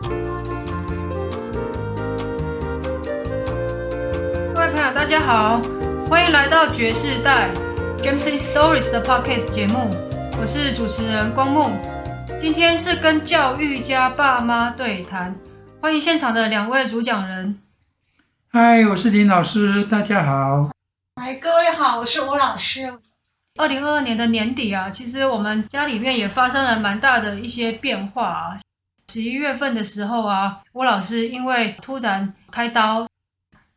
各位朋友，大家好，欢迎来到爵士代 Jameson Stories 的 Podcast 节目，我是主持人光木。今天是跟教育家爸妈对谈，欢迎现场的两位主讲人。嗨，我是林老师，大家好。嗨，各位好，我是吴老师。二零二二年的年底啊，其实我们家里面也发生了蛮大的一些变化啊。十一月份的时候啊，吴老师因为突然开刀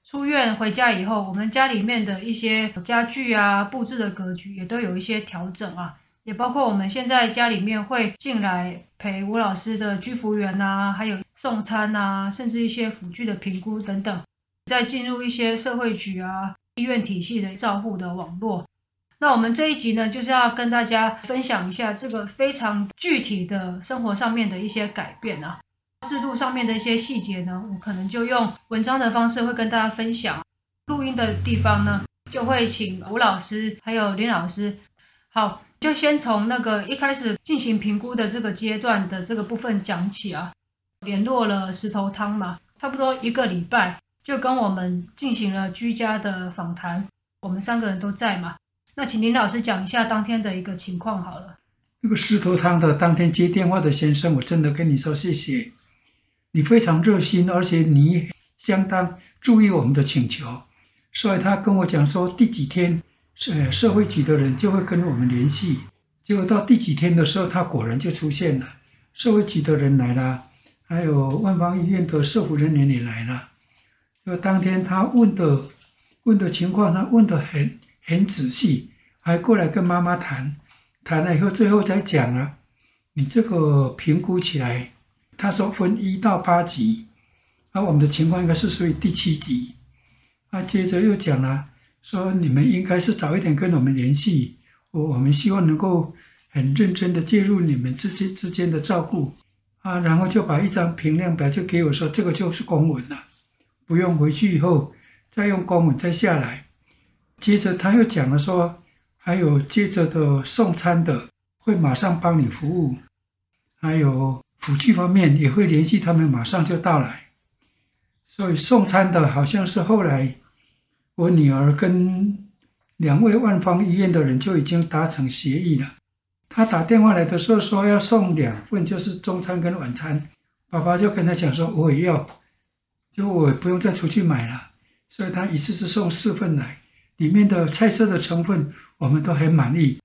出院回家以后，我们家里面的一些家具啊、布置的格局也都有一些调整啊，也包括我们现在家里面会进来陪吴老师的居服员啊，还有送餐啊，甚至一些辅具的评估等等，再进入一些社会局啊、医院体系的照护的网络。那我们这一集呢，就是要跟大家分享一下这个非常具体的生活上面的一些改变啊，制度上面的一些细节呢，我可能就用文章的方式会跟大家分享。录音的地方呢，就会请吴老师还有林老师。好，就先从那个一开始进行评估的这个阶段的这个部分讲起啊。联络了石头汤嘛，差不多一个礼拜就跟我们进行了居家的访谈，我们三个人都在嘛。那请林老师讲一下当天的一个情况好了。那个石头汤的当天接电话的先生，我真的跟你说谢谢，你非常热心，而且你相当注意我们的请求，所以他跟我讲说第几天，呃，社会局的人就会跟我们联系。结果到第几天的时候，他果然就出现了，社会局的人来了，还有万方医院的社服人员也来了。就当天他问的问的情况，他问得很。很仔细，还过来跟妈妈谈，谈了以后，最后才讲啊，你这个评估起来，他说分一到八级，而我们的情况应该是属于第七级。啊接着又讲了，说你们应该是早一点跟我们联系，我我们希望能够很认真的介入你们之间之间的照顾啊，然后就把一张评量表就给我说，这个就是公文了，不用回去以后再用公文再下来。接着他又讲了说，还有接着的送餐的会马上帮你服务，还有辅具方面也会联系他们，马上就到来。所以送餐的好像是后来我女儿跟两位万方医院的人就已经达成协议了。他打电话来的时候说要送两份，就是中餐跟晚餐。爸爸就跟他讲说我也要，就我不用再出去买了，所以他一次是送四份来。里面的菜色的成分我们都很满意，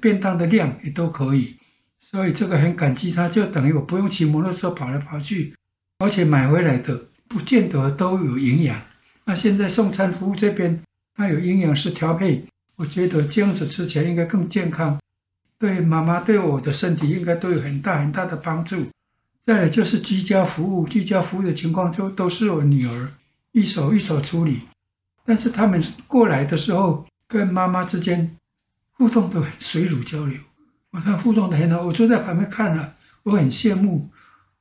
便当的量也都可以，所以这个很感激他，就等于我不用骑摩托车跑来跑去，而且买回来的不见得都有营养。那现在送餐服务这边，它有营养师调配，我觉得这样子吃起来应该更健康，对妈妈对我的身体应该都有很大很大的帮助。再来就是居家服务，居家服务的情况就都是我女儿一手一手处理。但是他们过来的时候，跟妈妈之间互动都很水乳交流，我看互动的很好，我坐在旁边看了，我很羡慕。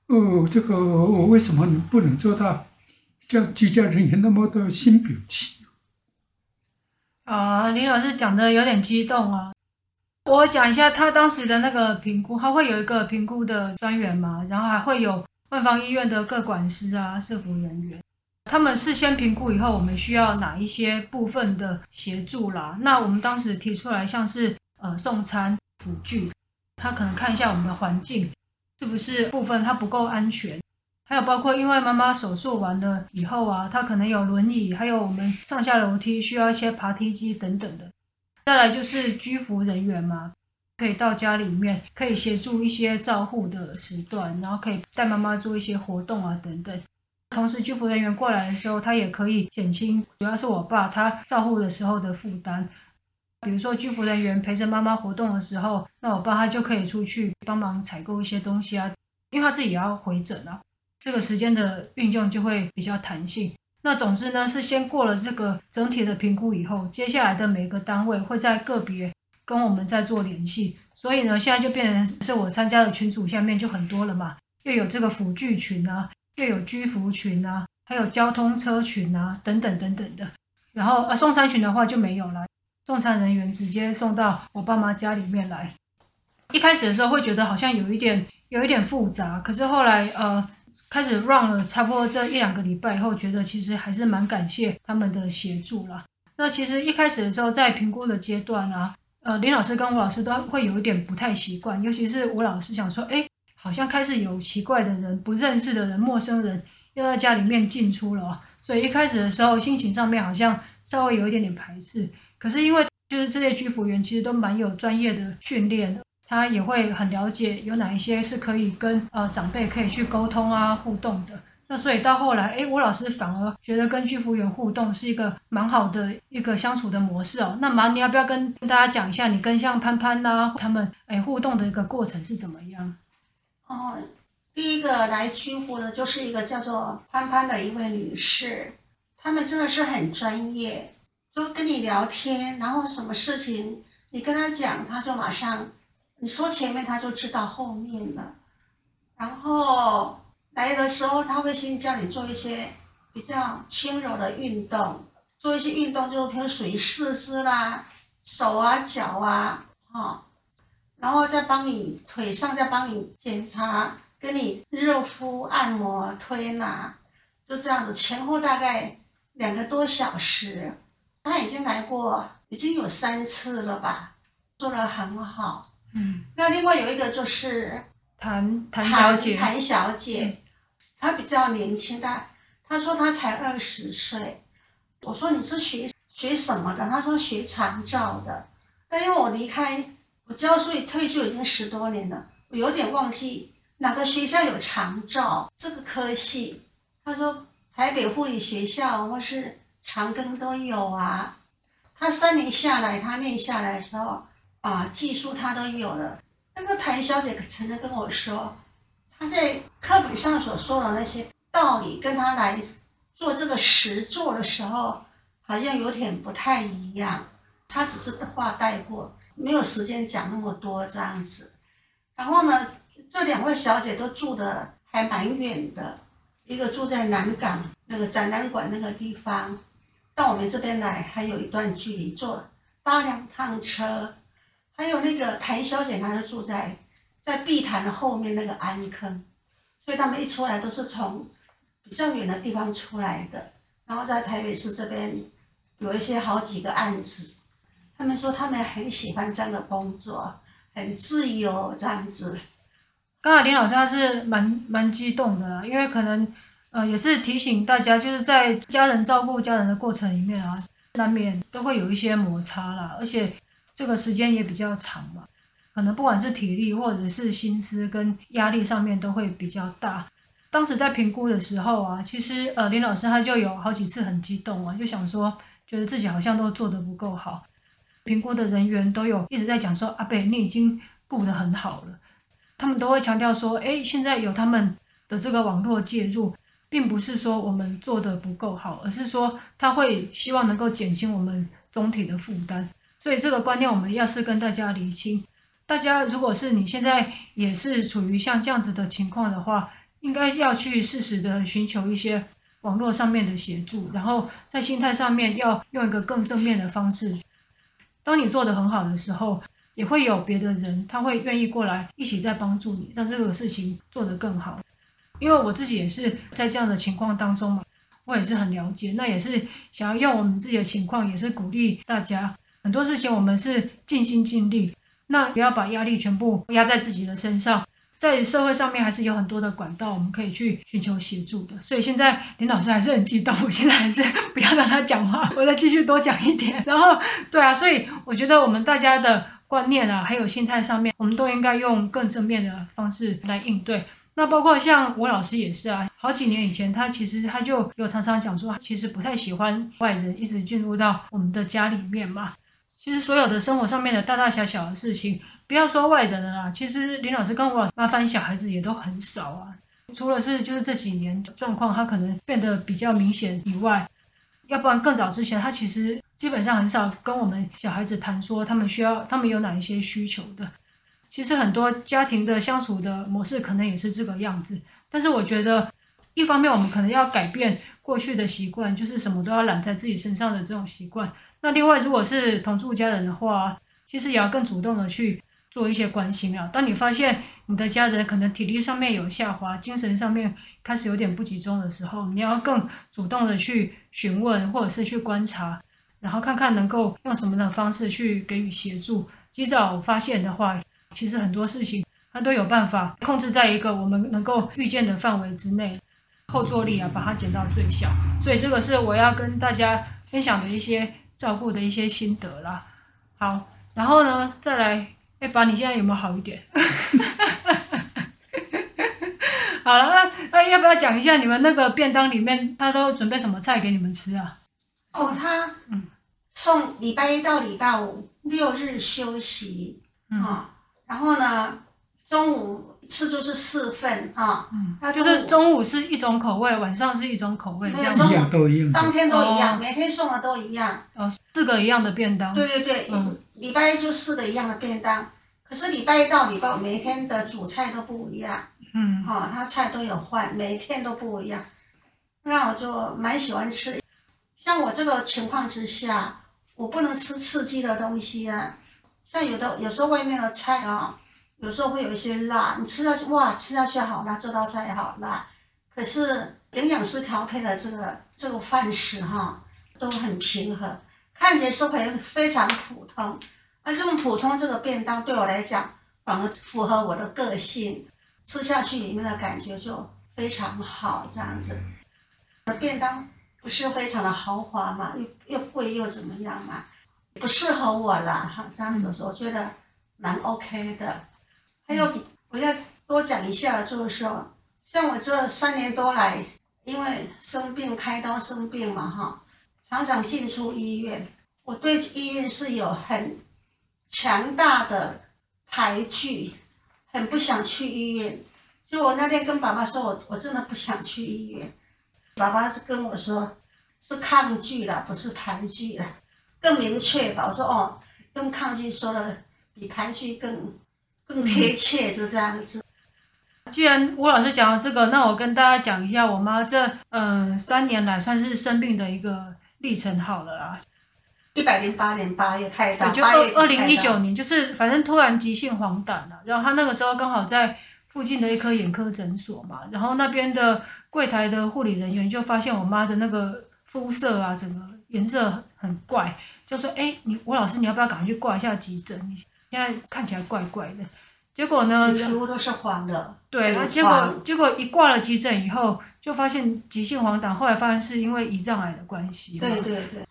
哦，这个我为什么不能做到像居家人员那么的心表情？啊，林老师讲的有点激动啊！我讲一下他当时的那个评估，他会有一个评估的专员嘛，然后还会有万方医院的各管师啊、社服人员。他们事先评估以后，我们需要哪一些部分的协助啦？那我们当时提出来，像是呃送餐辅具，他可能看一下我们的环境是不是部分它不够安全，还有包括因为妈妈手术完了以后啊，她可能有轮椅，还有我们上下楼梯需要一些爬梯机等等的。再来就是居服人员嘛，可以到家里面可以协助一些照护的时段，然后可以带妈妈做一些活动啊等等。同时，居服人员过来的时候，他也可以减轻，主要是我爸他照护的时候的负担。比如说，居服人员陪着妈妈活动的时候，那我爸他就可以出去帮忙采购一些东西啊，因为他自己也要回诊啊，这个时间的运用就会比较弹性。那总之呢，是先过了这个整体的评估以后，接下来的每个单位会在个别跟我们再做联系。所以呢，现在就变成是我参加的群组下面就很多了嘛，又有这个辅具群啊。又有居服群啊，还有交通车群啊，等等等等的。然后啊，送餐群的话就没有了，送餐人员直接送到我爸妈家里面来。一开始的时候会觉得好像有一点有一点复杂，可是后来呃，开始 run 了差不多这一两个礼拜以后，觉得其实还是蛮感谢他们的协助啦。那其实一开始的时候，在评估的阶段啊，呃，林老师跟吴老师都会有一点不太习惯，尤其是吴老师想说，哎，好像开始有奇怪的人、不认识的人、陌生人又在家里面进出了哦，所以一开始的时候心情上面好像稍微有一点点排斥。可是因为就是这些居服员其实都蛮有专业的训练的。他也会很了解有哪一些是可以跟呃长辈可以去沟通啊互动的。那所以到后来，哎，吴老师反而觉得跟居服员互动是一个蛮好的一个相处的模式哦。那妈，你要不要跟大家讲一下你跟像潘潘呐、他们哎互动的一个过程是怎么样？哦，第一个来居服的就是一个叫做潘潘的一位女士，他们真的是很专业，就跟你聊天，然后什么事情你跟他讲，他就马上。你说前面他就知道后面了，然后来的时候他会先教你做一些比较轻柔的运动，做一些运动就比如属于四肢啦、手啊、脚啊，哈，然后再帮你腿上再帮你检查，跟你热敷、按摩、推拿，就这样子前后大概两个多小时。他已经来过，已经有三次了吧，做的很好。嗯，那另外有一个就是谭谭小姐，谭小姐，她比较年轻，但她说她才二十岁。我说你是学学什么的？她说学长照的。那因为我离开我教书退休已经十多年了，我有点忘记哪个学校有长照这个科系。他说台北护理学校或是长庚都有啊。他三年下来，他念下来的时候。啊，技术他都有了。那个谭小姐曾经跟我说，她在课本上所说的那些道理，跟他来做这个实作的时候，好像有点不太一样。她只是话带过，没有时间讲那么多这样子。然后呢，这两位小姐都住的还蛮远的，一个住在南港那个展览馆那个地方，到我们这边来还有一段距离，坐搭两趟车。还有那个谭小姐，她就住在在碧潭的后面那个安坑，所以他们一出来都是从比较远的地方出来的，然后在台北市这边有一些好几个案子，他们说他们很喜欢这样的工作，很自由这样子。刚才林老师他是蛮蛮激动的，因为可能呃也是提醒大家，就是在家人照顾家人的过程里面啊，难免都会有一些摩擦啦，而且。这个时间也比较长嘛，可能不管是体力或者是心思跟压力上面都会比较大。当时在评估的时候啊，其实呃林老师他就有好几次很激动啊，就想说觉得自己好像都做得不够好。评估的人员都有一直在讲说，阿伯你已经顾得很好了，他们都会强调说，哎，现在有他们的这个网络介入，并不是说我们做得不够好，而是说他会希望能够减轻我们总体的负担。所以这个观念我们要是跟大家理清，大家如果是你现在也是处于像这样子的情况的话，应该要去适时的寻求一些网络上面的协助，然后在心态上面要用一个更正面的方式。当你做得很好的时候，也会有别的人他会愿意过来一起在帮助你，让这个事情做得更好。因为我自己也是在这样的情况当中嘛，我也是很了解，那也是想要用我们自己的情况，也是鼓励大家。很多事情我们是尽心尽力，那不要把压力全部压在自己的身上。在社会上面还是有很多的管道，我们可以去寻求协助的。所以现在林老师还是很激动，我现在还是不要让他讲话，我再继续多讲一点。然后，对啊，所以我觉得我们大家的观念啊，还有心态上面，我们都应该用更正面的方式来应对。那包括像吴老师也是啊，好几年以前他其实他就有常常讲说，其实不太喜欢外人一直进入到我们的家里面嘛。其实所有的生活上面的大大小小的事情，不要说外人了啦，其实林老师跟我麻烦小孩子也都很少啊。除了是就是这几年状况他可能变得比较明显以外，要不然更早之前他其实基本上很少跟我们小孩子谈说他们需要他们有哪一些需求的。其实很多家庭的相处的模式可能也是这个样子，但是我觉得一方面我们可能要改变过去的习惯，就是什么都要揽在自己身上的这种习惯。那另外，如果是同住家人的话，其实也要更主动的去做一些关心啊。当你发现你的家人可能体力上面有下滑，精神上面开始有点不集中的时候，你要更主动的去询问，或者是去观察，然后看看能够用什么的方式去给予协助。及早发现的话，其实很多事情它都有办法控制在一个我们能够预见的范围之内，后坐力啊，把它减到最小。所以这个是我要跟大家分享的一些照顾的一些心得啦。好，然后呢，再来，哎，爸，你现在有没有好一点？好了，那那要不要讲一下你们那个便当里面他都准备什么菜给你们吃啊？哦，他嗯，送礼拜一到礼拜五。六日休息，嗯、啊，然后呢，中午吃就是四份啊，嗯，那就是中午是一种口味，晚上是一种口味，这样中午都一样，当天都一样，哦、每天送的都一样，哦，四个一样的便当，对对对，嗯、礼拜一就四个一样的便当，可是礼拜一到礼拜五每一天的主菜都不一样，嗯，啊，他菜都有换，每一天都不一样，那我就蛮喜欢吃，像我这个情况之下。我不能吃刺激的东西啊，像有的有时候外面的菜啊，有时候会有一些辣，你吃下去哇，吃下去好辣，这道菜也好辣。可是营养师调配的这个这个饭食哈，都很平和，看起来是会非常普通。而这种普通这个便当对我来讲，反而符合我的个性，吃下去里面的感觉就非常好，这样子。便当。不是非常的豪华嘛，又又贵又怎么样嘛，不适合我啦。哈，这样子我觉得蛮 OK 的。还有，我要多讲一下，就是说，像我这三年多来，因为生病开刀生病嘛，哈，常常进出医院，我对医院是有很强大的排拒，很不想去医院。就我那天跟爸爸说，我我真的不想去医院。爸爸是跟我说，是抗拒了，不是排拒了，更明确吧？我说哦，用抗拒说的比排拒更更贴切，就这样子。既然吴老师讲了这个，那我跟大家讲一下我妈这嗯、三年来算是生病的一个历程好了啦。一百零八年八月开刀，就二二零一九年，就是反正突然急性黄疸了，然后他那个时候刚好在。附近的一科眼科诊所嘛，然后那边的柜台的护理人员就发现我妈的那个肤色啊，整个颜色很怪，就说：“哎，你吴老师，你要不要赶快去挂一下急诊？你现在看起来怪怪的。”结果呢，皮肤都是黄的。对，结果结果一挂了急诊以后，就发现急性黄疸，后来发现是因为胰脏癌的关系。对对对，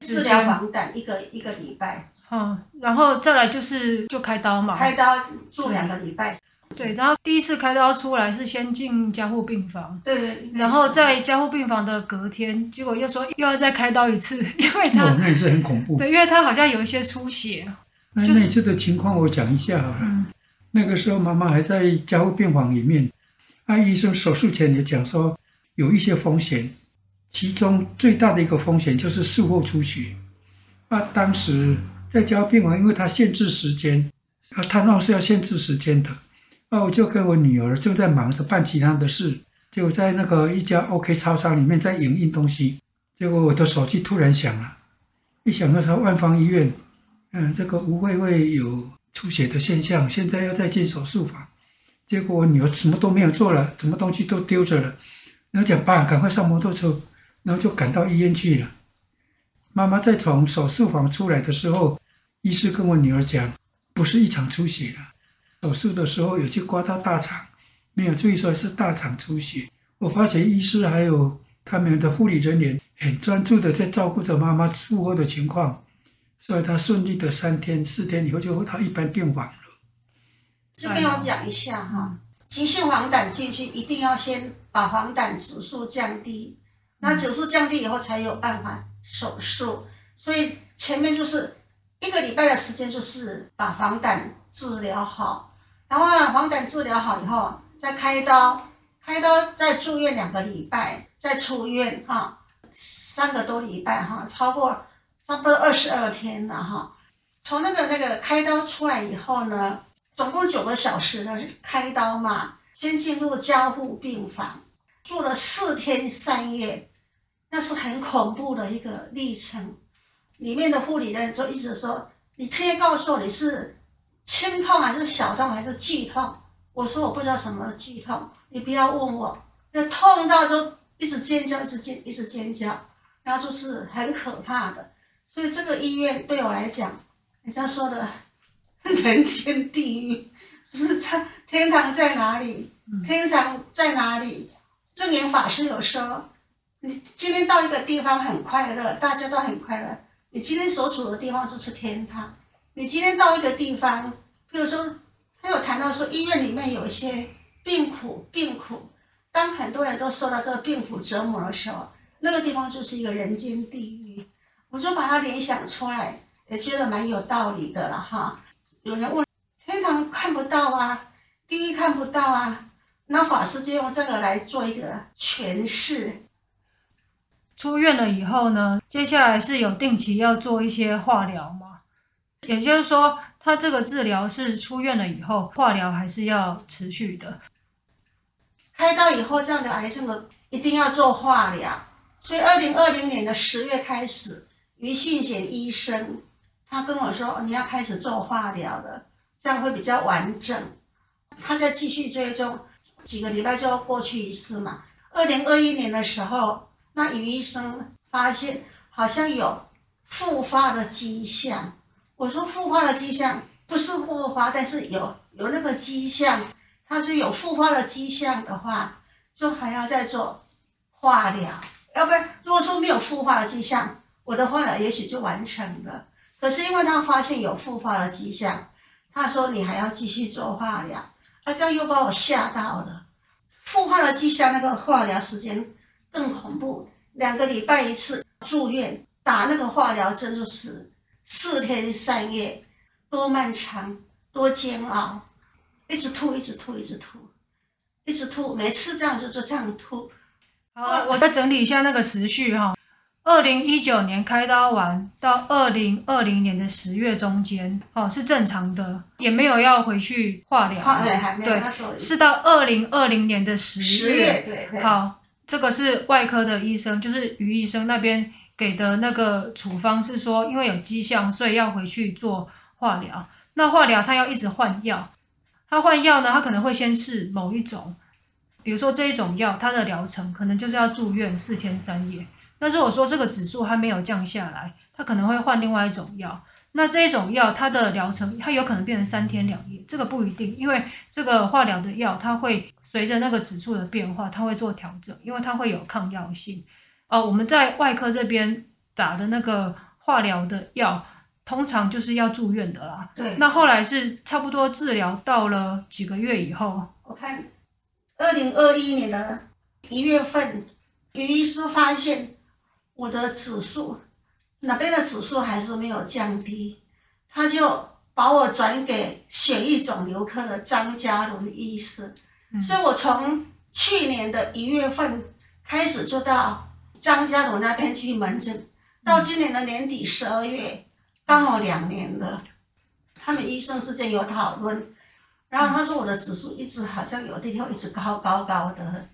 治疗黄疸一个一个礼拜。嗯，然后再来就是就开刀嘛，开刀住两个礼拜。对，然后第一次开刀出来是先进加护病房，对对，然后在加护病房的隔天，结果又说又要再开刀一次，因为他、哦、那也是很恐怖，对，因为他好像有一些出血。那那次的情况我讲一下好了，嗯、那个时候妈妈还在加护病房里面，那医生手术前也讲说有一些风险，其中最大的一个风险就是术后出血。那当时在加护病房，因为他限制时间，啊，他那是要限制时间的。那我就跟我女儿正在忙着办其他的事，就在那个一家 OK 超商里面在影印东西，结果我的手机突然响了，一响到说万方医院，嗯，这个吴慧慧有出血的现象，现在要再进手术房，结果我女儿什么都没有做了，什么东西都丢着了，然后讲爸，赶快上摩托车，然后就赶到医院去了。妈妈在从手术房出来的时候，医师跟我女儿讲，不是一场出血了。手术的时候有去刮到大肠，没有注意说是大肠出血。我发觉医师还有他们的护理人员很专注的在照顾着妈妈术后的情况，所以他顺利的三天四天以后就回到一般病房了。这边我讲一下哈，急性黄疸进去一定要先把黄疸指数降低，那指数降低以后才有办法手术。所以前面就是一个礼拜的时间，就是把黄疸治疗好。然后呢，黄疸治疗好以后，再开刀，开刀再住院两个礼拜，再出院哈，三个多礼拜哈，超过差不多二十二天了哈。从那个那个开刀出来以后呢，总共九个小时的开刀嘛，先进入加护病房，住了四天三夜，那是很恐怖的一个历程。里面的护理人就一直说：“你现在告诉我你是。”轻痛还是小痛还是剧痛？我说我不知道什么剧痛，你不要问我。那痛到就一直尖叫，一直尖，一直尖叫，然后就是很可怕的。所以这个医院对我来讲，人家说的 人间地狱，就是在天堂在哪里？天堂在哪里？正言法师有说，你今天到一个地方很快乐，大家都很快乐。你今天所处的地方就是天堂。你今天到一个地方，比如说，他有谈到说，医院里面有一些病苦，病苦。当很多人都受到这个病苦折磨的时候，那个地方就是一个人间地狱。我就把它联想出来，也觉得蛮有道理的了哈。有人问，天堂看不到啊，地狱看不到啊，那法师就用这个来做一个诠释。出院了以后呢，接下来是有定期要做一些化疗吗？也就是说，他这个治疗是出院了以后，化疗还是要持续的。开刀以后，这样的癌症的一定要做化疗。所以，二零二零年的十月开始，于信贤医生他跟我说，你要开始做化疗了，这样会比较完整。他再继续追踪，几个礼拜就要过去一次嘛。二零二一年的时候，那于医生发现好像有复发的迹象。我说复发的迹象不是复发，但是有有那个迹象。他说有复发的迹象的话，就还要再做化疗，要不然如果说没有复发的迹象，我的化疗也许就完成了。可是因为他发现有复发的迹象，他说你还要继续做化疗，啊，这样又把我吓到了。复发的迹象，那个化疗时间更恐怖，两个礼拜一次住院打那个化疗针，就是四天三夜，多漫长，多煎熬。一直吐，一直吐，一直吐，一直吐，每次这样就就这样吐。好，我再整理一下那个时序哈。二零一九年开刀完到二零二零年的十月中间，哦，是正常的，也没有要回去化疗。化疗还没有。对，是到二零二零年的十月。十月，对对。好，这个是外科的医生，就是于医生那边给的那个处方是说，因为有迹象，所以要回去做化疗。那化疗他要一直换药。他换药呢，他可能会先试某一种，比如说这一种药，它的疗程可能就是要住院四天三夜。那如果说这个指数还没有降下来，他可能会换另外一种药。那这一种药，它的疗程它有可能变成三天两夜，这个不一定，因为这个化疗的药，它会随着那个指数的变化，它会做调整，因为它会有抗药性。哦，我们在外科这边打的那个化疗的药。通常就是要住院的啦。对。那后来是差不多治疗到了几个月以后，我看二零二一年的一月份，于医师发现我的指数哪边的指数还是没有降低，他就把我转给血液肿瘤科的张家龙医师。嗯。所以我从去年的一月份开始就到张家龙那边去门诊，到今年的年底十二月。刚好两年了，他们医生之间有讨论，然后他说我的指数一直好像有地方一直高高高的，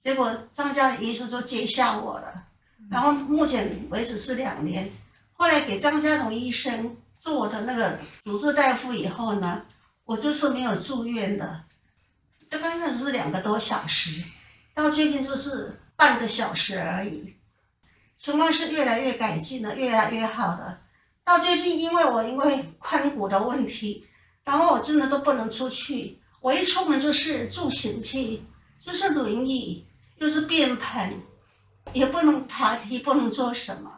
结果张家的医生就接下我了，然后目前为止是两年，后来给张家龙医生做我的那个主治大夫以后呢，我就是没有住院的，这刚开始是两个多小时，到最近就是半个小时而已，情况是越来越改进了，越来越好了。到最近，因为我因为髋骨的问题，然后我真的都不能出去。我一出门就是助行器，就是轮椅，又是便盆，也不能爬梯，不能做什么。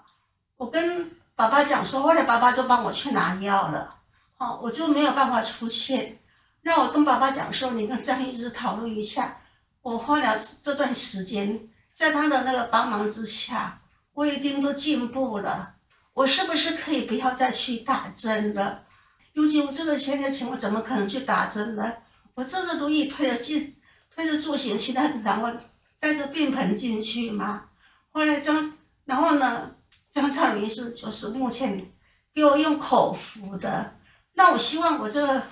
我跟爸爸讲说，后来爸爸就帮我去拿药了。好，我就没有办法出去。让我跟爸爸讲说，你跟张医师讨论一下。我花了这段时间，在他的那个帮忙之下，我一定都进步了。我是不是可以不要再去打针了？尤其我这个现在情况，怎么可能去打针呢？我这个都一推着进，推着助行器，然后带着便盆进去嘛。后来张，然后呢，张超林是就是目前给我用口服的。那我希望我这个，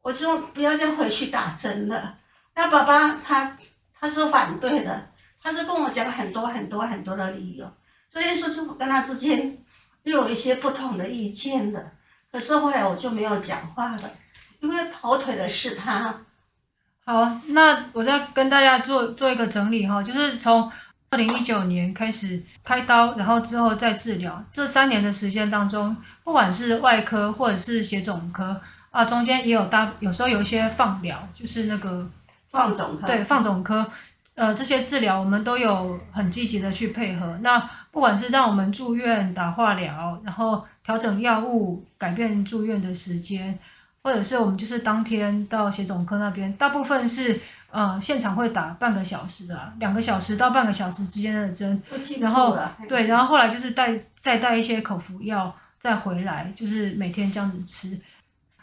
我就不要再回去打针了。那爸爸他他是反对的，他是跟我讲很多很多很多的理由。这件事情我跟他之间。又有一些不同的意见了，可是后来我就没有讲话了，因为跑腿的是他。好，那我再跟大家做做一个整理哈，就是从二零一九年开始开刀，然后之后再治疗，这三年的时间当中，不管是外科或者是血肿科啊，中间也有大，有时候有一些放疗，就是那个放肿科，对，放肿科，呃，这些治疗我们都有很积极的去配合。那不管是让我们住院打化疗，然后调整药物，改变住院的时间。或者是我们就是当天到血肿科那边，大部分是呃现场会打半个小时的，两个小时到半个小时之间的针，然后对，然后后来就是带再带一些口服药再回来，就是每天这样子吃，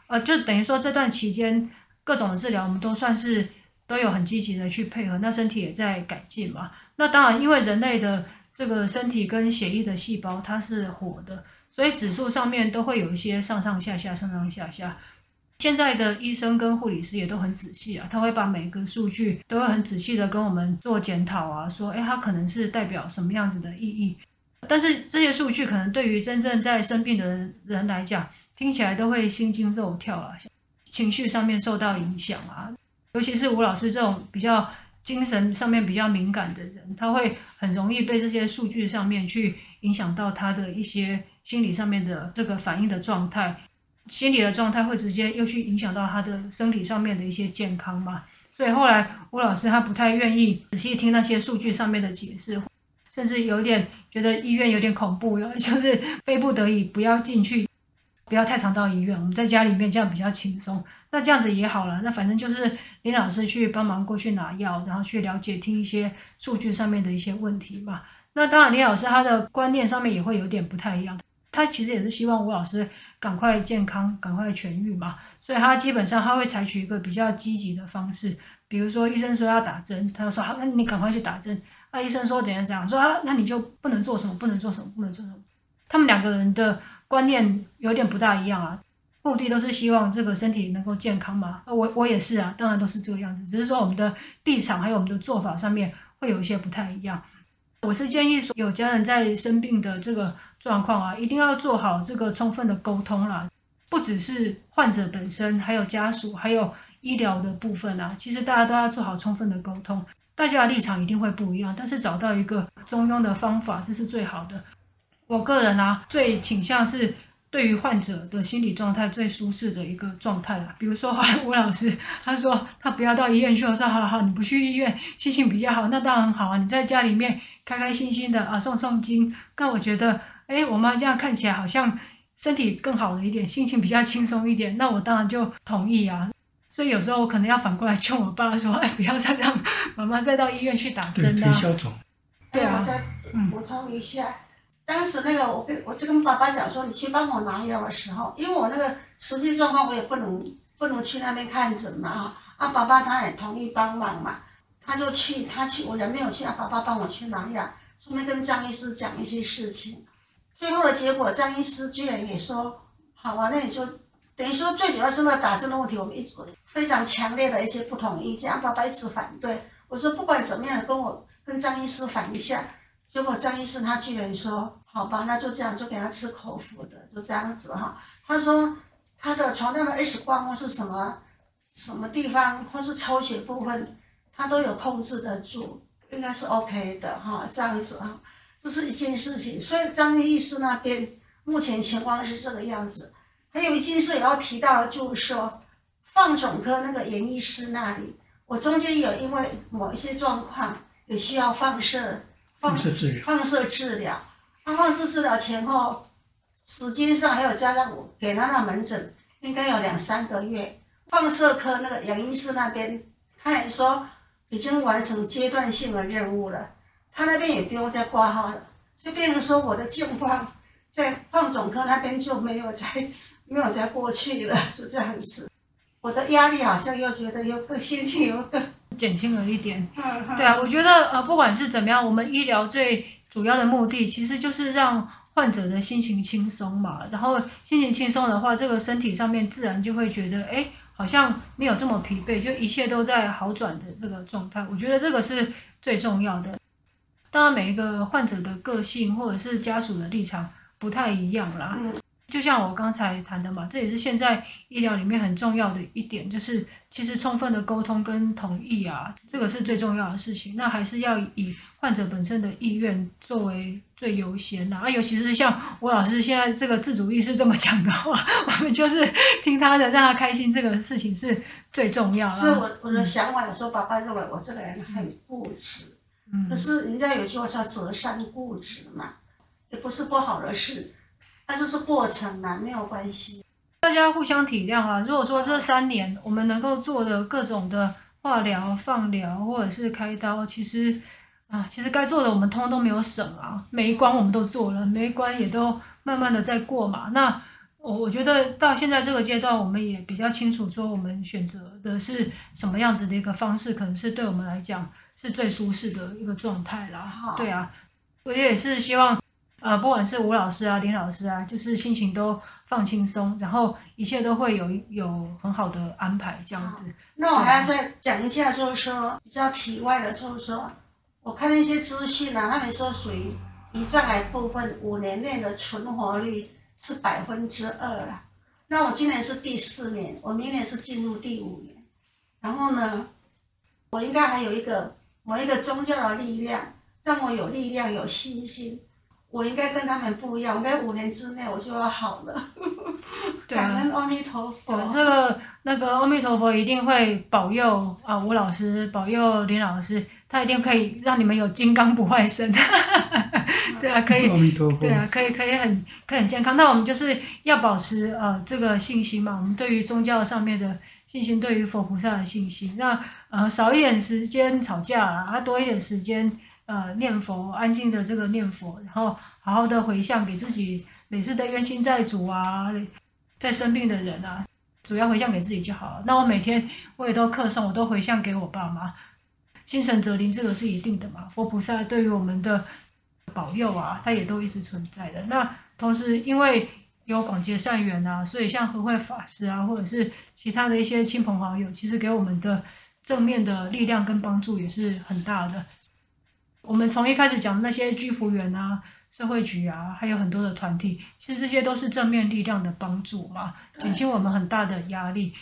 呃，就等于说这段期间各种的治疗我们都算是都有很积极的去配合，那身体也在改进嘛。那当然，因为人类的这个身体跟血液的细胞它是活的，所以指数上面都会有一些上上下下、上上下下。现在的医生跟护理师也都很仔细啊，他会把每一个数据都会很仔细的跟我们做检讨啊，说，诶，它可能是代表什么样子的意义？但是这些数据可能对于真正在生病的人来讲，听起来都会心惊肉跳啊，情绪上面受到影响啊。尤其是吴老师这种比较精神上面比较敏感的人，他会很容易被这些数据上面去影响到他的一些心理上面的这个反应的状态。心理的状态会直接又去影响到他的身体上面的一些健康嘛，所以后来吴老师他不太愿意仔细听那些数据上面的解释，甚至有点觉得医院有点恐怖了，就是非不得已不要进去，不要太常到医院，我们在家里面这样比较轻松。那这样子也好了，那反正就是林老师去帮忙过去拿药，然后去了解听一些数据上面的一些问题嘛。那当然林老师他的观念上面也会有点不太一样。他其实也是希望吴老师赶快健康、赶快痊愈嘛，所以他基本上他会采取一个比较积极的方式，比如说医生说要打针，他就说好，那你赶快去打针。那医生说怎样怎样，说啊，那你就不能做什么，不能做什么，不能做什么。他们两个人的观念有点不大一样啊，目的都是希望这个身体能够健康嘛。我我也是啊，当然都是这个样子，只是说我们的立场还有我们的做法上面会有一些不太一样。我是建议说，有家人在生病的这个状况啊，一定要做好这个充分的沟通啦。不只是患者本身，还有家属，还有医疗的部分啊。其实大家都要做好充分的沟通。大家的立场一定会不一样，但是找到一个中庸的方法，这是最好的。我个人啊，最倾向是。对于患者的心理状态最舒适的一个状态啦，比如说，吴老师他说他不要到医院去，我说好好，你不去医院，心情比较好，那当然好啊。你在家里面开开心心的啊，诵诵经，那我觉得，哎，我妈这样看起来好像身体更好了一点，心情比较轻松一点，那我当然就同意啊。所以有时候我可能要反过来劝我爸说，哎，不要再让妈妈再到医院去打针啊。对啊，我再补充一下。嗯当时那个，我跟我就跟爸爸讲说，你去帮我拿药的时候，因为我那个实际状况我也不能不能去那边看诊嘛啊，啊，爸爸他也同意帮忙嘛，他就去，他去，我人没有去啊，爸爸帮我去拿药，顺便跟张医师讲一些事情，最后的结果，张医师居然也说，好啊，那你就等于说最主要是那打针的问题，我们一直非常强烈的一些不同意见，啊，爸爸一直反对，我说不管怎么样，跟我跟张医师反一下。结果张医师他居然说：“好吧，那就这样，就给他吃口服的，就这样子哈。”他说他的床单的 X 光是什么什么地方或是抽血部分，他都有控制得住，应该是 OK 的哈。这样子哈，这是一件事情。所以张医师那边目前情况是这个样子。还有一件事也要提到的，就是说放总科那个严医师那里，我中间有因为某一些状况也需要放射。放射治疗，放射治疗，他放射治疗前后时间上还有加上我给他那门诊，应该有两三个月。放射科那个杨医师那边，他也说已经完成阶段性的任务了，他那边也不用再挂号了。所以变成说我的境况在放总科那边就没有再 没有再过去了，是这样子。我的压力好像又觉得又更心情又更。减轻了一点，对啊，我觉得呃，不管是怎么样，我们医疗最主要的目的其实就是让患者的心情轻松嘛。然后心情轻松的话，这个身体上面自然就会觉得，哎，好像没有这么疲惫，就一切都在好转的这个状态。我觉得这个是最重要的。当然，每一个患者的个性或者是家属的立场不太一样啦。就像我刚才谈的嘛，这也是现在医疗里面很重要的一点，就是其实充分的沟通跟同意啊，这个是最重要的事情。那还是要以患者本身的意愿作为最优先的啊，尤其是像吴老师现在这个自主意识这么强的话，我们就是听他的，让他开心，这个事情是最重要的。所以我我的想法的时候，爸爸认为我这个人很固执，嗯，可是人家有句话叫择善固执嘛，也不是不好的事。那就是过程嘛，没有关系。大家互相体谅啊。如果说这三年我们能够做的各种的化疗、放疗或者是开刀，其实啊，其实该做的我们通通都没有省啊。每一关我们都做了，每一关也都慢慢的在过嘛。那我我觉得到现在这个阶段，我们也比较清楚说我们选择的是什么样子的一个方式，可能是对我们来讲是最舒适的一个状态啦。好对啊，我也是希望。呃，不管是吴老师啊、林老师啊，就是心情都放轻松，然后一切都会有有很好的安排这样子。那我还要再讲一下，就是说比较体外的，就是说我看那些资讯啊，他们说属于胰脏癌部分五年内的存活率是百分之二了。那我今年是第四年，我明年是进入第五年，然后呢，我应该还有一个某一个宗教的力量，让我有力量、有信心。我应该跟他们不一样，我应该五年之内我就要好了。对啊，感恩阿弥陀佛。对，这个那个阿弥陀佛一定会保佑啊，吴老师保佑林老师，他一定可以让你们有金刚不坏身。对啊，可以。阿弥陀佛。对啊，可以可以很可以很健康。那我们就是要保持呃这个信心嘛，我们对于宗教上面的信心，对于佛菩萨的信心。那呃少一点时间吵架啊，多一点时间。呃，念佛，安静的这个念佛，然后好好的回向给自己累世的冤亲债主啊，在生病的人啊，主要回向给自己就好了。那我每天我也都课诵，我都回向给我爸妈，心诚则灵，这个是一定的嘛。佛菩萨对于我们的保佑啊，他也都一直存在的。那同时因为有广结善缘啊，所以像和会法师啊，或者是其他的一些亲朋好友，其实给我们的正面的力量跟帮助也是很大的。我们从一开始讲的那些居服员啊、社会局啊，还有很多的团体，其实这些都是正面力量的帮助嘛，减轻我们很大的压力。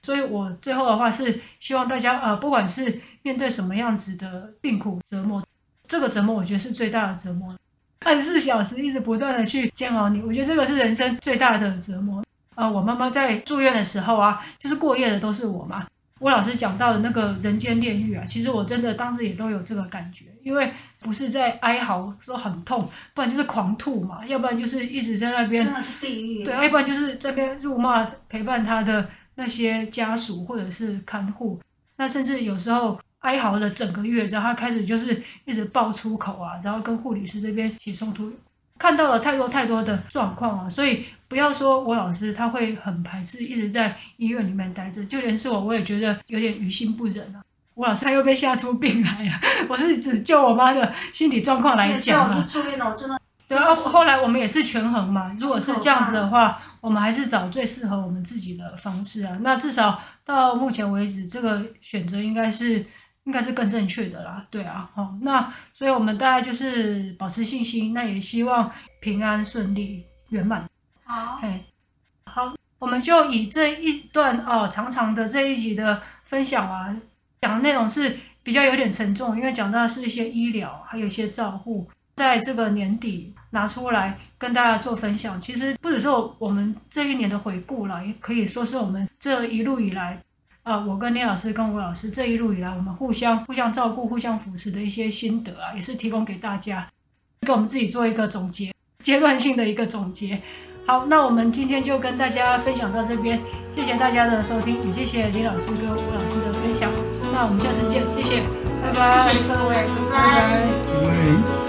所以我最后的话是希望大家呃，不管是面对什么样子的病苦折磨，这个折磨我觉得是最大的折磨，二十四小时一直不断的去煎熬你，我觉得这个是人生最大的折磨。呃，我妈妈在住院的时候啊，就是过夜的都是我嘛。吴老师讲到的那个人间炼狱啊，其实我真的当时也都有这个感觉，因为不是在哀嚎说很痛，不然就是狂吐嘛，要不然就是一直在那边，真的是地狱。对，要不然就是这边辱骂陪伴他的那些家属或者是看护，那甚至有时候哀嚎了整个月，然后他开始就是一直爆粗口啊，然后跟护理师这边起冲突。看到了太多太多的状况啊，所以不要说我老师他会很排斥一直在医院里面待着，就连是我我也觉得有点于心不忍啊。我老师他又被吓出病来了，我是只就我妈的心理状况来讲啊。住院了，真的。对啊，后来我们也是权衡嘛，如果是这样子的话，我们还是找最适合我们自己的方式啊。那至少到目前为止，这个选择应该是。应该是更正确的啦，对啊，好，那所以我们大概就是保持信心，那也希望平安顺利圆满。好，哎，好，我们就以这一段哦长长的这一集的分享啊，讲的内容是比较有点沉重，因为讲到的是一些医疗，还有一些照护，在这个年底拿出来跟大家做分享。其实不只是我们这一年的回顾啦，也可以说是我们这一路以来。啊，我跟聂老师跟吴老师这一路以来，我们互相互相照顾、互相扶持的一些心得啊，也是提供给大家，给我们自己做一个总结，阶段性的一个总结。好，那我们今天就跟大家分享到这边，谢谢大家的收听，也谢谢李老师跟吴老师的分享。那我们下次见，谢谢，拜拜，谢谢各位，拜拜。拜拜。